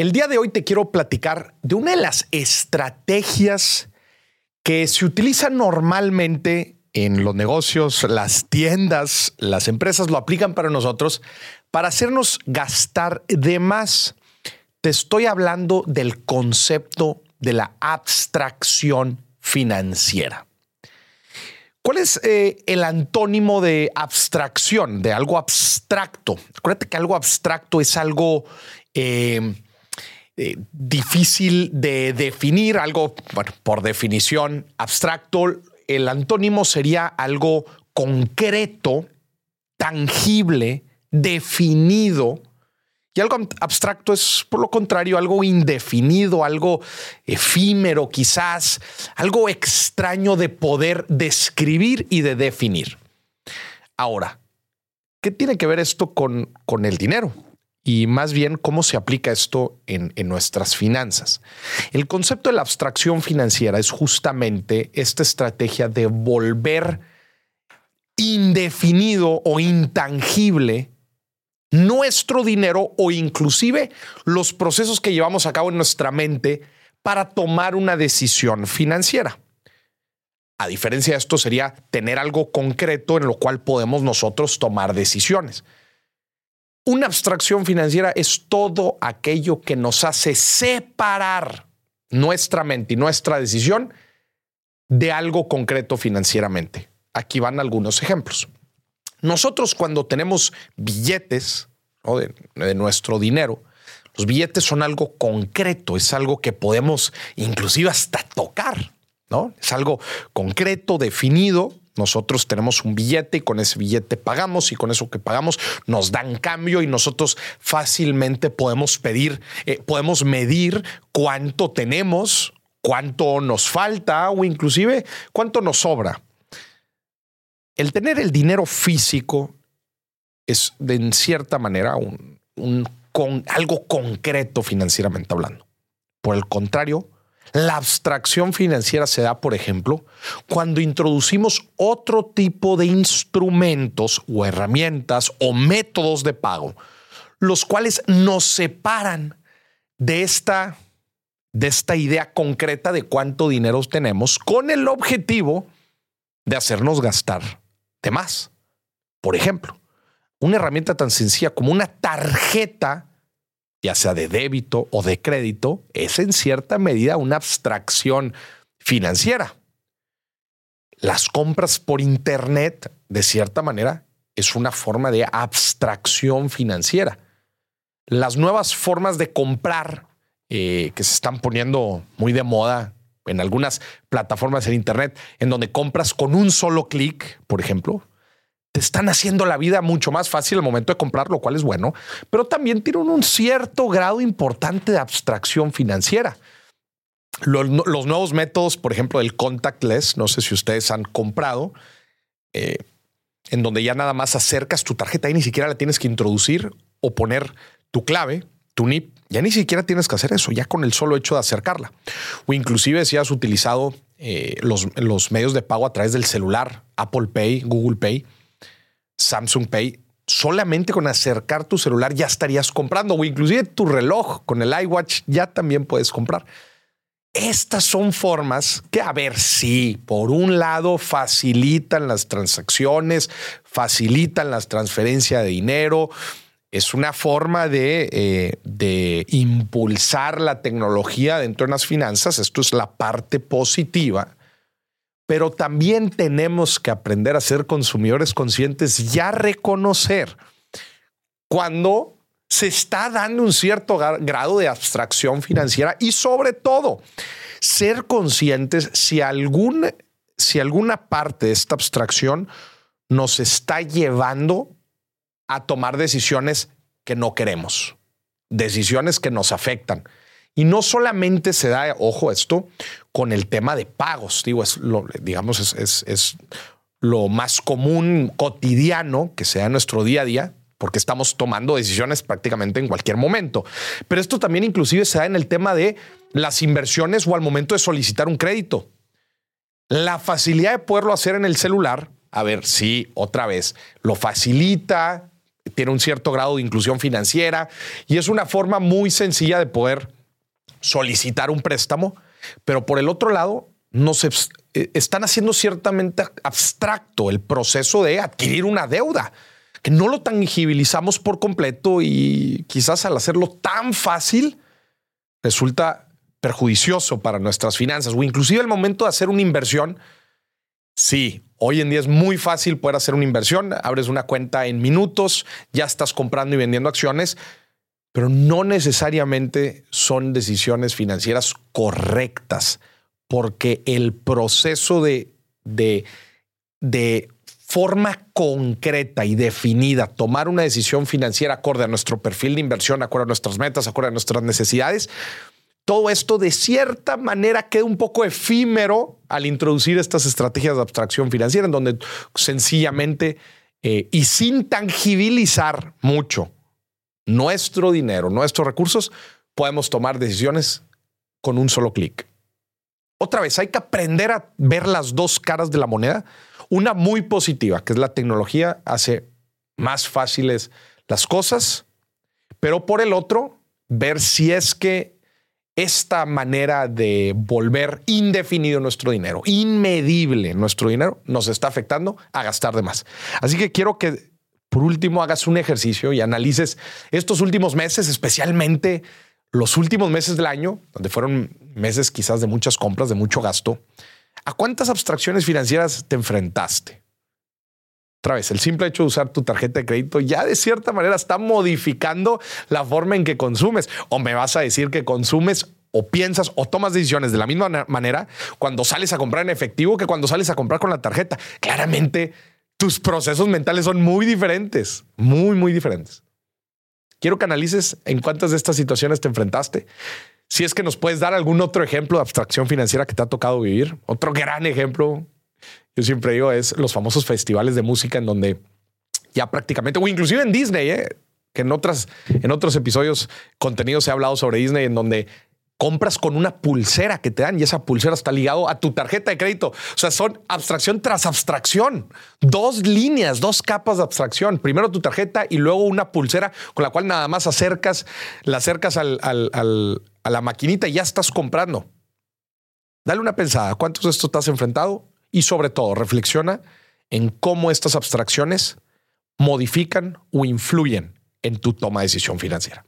El día de hoy te quiero platicar de una de las estrategias que se utilizan normalmente en los negocios, las tiendas, las empresas lo aplican para nosotros para hacernos gastar de más. Te estoy hablando del concepto de la abstracción financiera. ¿Cuál es eh, el antónimo de abstracción, de algo abstracto? Acuérdate que algo abstracto es algo eh, eh, difícil de definir, algo, por definición, abstracto. El antónimo sería algo concreto, tangible, definido, y algo abstracto es, por lo contrario, algo indefinido, algo efímero quizás, algo extraño de poder describir y de definir. Ahora, ¿qué tiene que ver esto con, con el dinero? Y más bien, ¿cómo se aplica esto en, nuestras finanzas? El concepto de la abstracción financiera es justamente esta estrategia de volver indefinido o intangible nuestro dinero o inclusive los procesos que llevamos a cabo en nuestra mente para tomar una decisión financiera. A diferencia de esto sería tener algo concreto en lo cual podemos nosotros tomar decisiones. Una abstracción financiera es todo aquello que nos hace separar nuestra mente y nuestra decisión de algo concreto financieramente. Aquí van algunos ejemplos. Nosotros cuando tenemos billetes de, nuestro dinero, los billetes son algo concreto, es algo que podemos inclusive hasta tocar, ¿no? Es algo concreto, definido. Nosotros tenemos un billete y con ese billete pagamos y con eso que pagamos nos dan cambio y nosotros fácilmente podemos pedir, eh, podemos medir cuánto tenemos, cuánto nos falta o inclusive cuánto nos sobra. El tener el dinero físico es de en cierta manera un, con, algo concreto financieramente hablando. Por el contrario, la abstracción financiera se da, por ejemplo, cuando introducimos otro tipo de instrumentos o herramientas o métodos de pago, los cuales nos separan de esta, de esta idea concreta de cuánto dinero tenemos con el objetivo de hacernos gastar de más. Por ejemplo, una herramienta tan sencilla como una tarjeta, ya sea de débito o de crédito, es en cierta medida una abstracción financiera. Las compras por Internet, de cierta manera, es una forma de abstracción financiera. Las nuevas formas de comprar eh, que se están poniendo muy de moda en algunas plataformas en Internet, en donde compras con un solo clic, por ejemplo, te están haciendo la vida mucho más fácil al momento de comprar, lo cual es bueno, pero también tienen un cierto grado importante de abstracción financiera. Los, nuevos métodos, por ejemplo, del contactless, no sé si ustedes han comprado, eh, en donde ya nada más acercas tu tarjeta y ni siquiera la tienes que introducir o poner tu clave, tu NIP, ya ni siquiera tienes que hacer eso, ya con el solo hecho de acercarla. O inclusive si has utilizado eh, los, los medios de pago a través del celular, Apple Pay, Google Pay, Samsung Pay, solamente con acercar tu celular ya estarías comprando o inclusive tu reloj con el iWatch ya también puedes comprar. Estas son formas que, a ver, sí, por un lado facilitan las transacciones, facilitan las transferencias de dinero, es una forma de, eh, de, impulsar la tecnología dentro de las finanzas. Esto es la parte positiva pero también tenemos que aprender a ser consumidores conscientes y a reconocer cuando se está dando un cierto grado de abstracción financiera y sobre todo ser conscientes si, algún, si alguna parte de esta abstracción nos está llevando a tomar decisiones que no queremos, decisiones que nos afectan. Y no solamente se da, ojo, esto con el tema de pagos, digo, es lo, digamos, es, es, lo más común cotidiano que sea nuestro día a día, porque estamos tomando decisiones prácticamente en cualquier momento. Pero esto también inclusive se da en el tema de las inversiones o al momento de solicitar un crédito. La facilidad de poderlo hacer en el celular, a ver, sí, otra vez, lo facilita, tiene un cierto grado de inclusión financiera y es una forma muy sencilla de poder solicitar un préstamo, pero por el otro lado, nos eh, están haciendo ciertamente abstracto el proceso de adquirir una deuda, que no lo tangibilizamos por completo y quizás al hacerlo tan fácil resulta perjudicioso para nuestras finanzas o inclusive el momento de hacer una inversión. Sí, hoy en día es muy fácil poder hacer una inversión, abres una cuenta en minutos, ya estás comprando y vendiendo acciones, pero no necesariamente son decisiones financieras correctas, porque el proceso de, de, forma concreta y definida, tomar una decisión financiera acorde a nuestro perfil de inversión, acorde a nuestras metas, acorde a nuestras necesidades, todo esto de cierta manera queda un poco efímero al introducir estas estrategias de abstracción financiera, en donde sencillamente eh, y sin tangibilizar mucho nuestro dinero, nuestros recursos, podemos tomar decisiones con un solo clic. Otra vez, hay que aprender a ver las dos caras de la moneda. Una muy positiva, que es la tecnología, hace más fáciles las cosas, pero por el otro, ver si es que esta manera de volver indefinido nuestro dinero, inmedible nuestro dinero, nos está afectando a gastar de más. Así que quiero que por último hagas un ejercicio y analices estos últimos meses, especialmente los últimos meses del año, donde fueron meses quizás de muchas compras, de mucho gasto. ¿A cuántas abstracciones financieras te enfrentaste? Otra vez, el simple hecho de usar tu tarjeta de crédito ya de cierta manera está modificando la forma en que consumes. O me vas a decir que consumes o piensas o tomas decisiones de la misma manera cuando sales a comprar en efectivo que cuando sales a comprar con la tarjeta. Claramente, tus procesos mentales son muy diferentes, muy, muy diferentes. Quiero que analices en cuántas de estas situaciones te enfrentaste. Si es que nos puedes dar algún otro ejemplo de abstracción financiera que te ha tocado vivir. Otro gran ejemplo yo siempre digo, es los famosos festivales de música en donde ya prácticamente, o inclusive en Disney, ¿eh? que en, otras, en otros episodios contenidos se ha hablado sobre Disney, en donde compras con una pulsera que te dan y esa pulsera está ligado a tu tarjeta de crédito. O sea, son abstracción tras abstracción. Dos líneas, dos capas de abstracción. Primero tu tarjeta y luego una pulsera con la cual nada más acercas, la acercas a la maquinita y ya estás comprando. Dale una pensada. ¿Cuántos de estos te has enfrentado? y sobre todo reflexiona en cómo estas abstracciones modifican o influyen en tu toma de decisión financiera.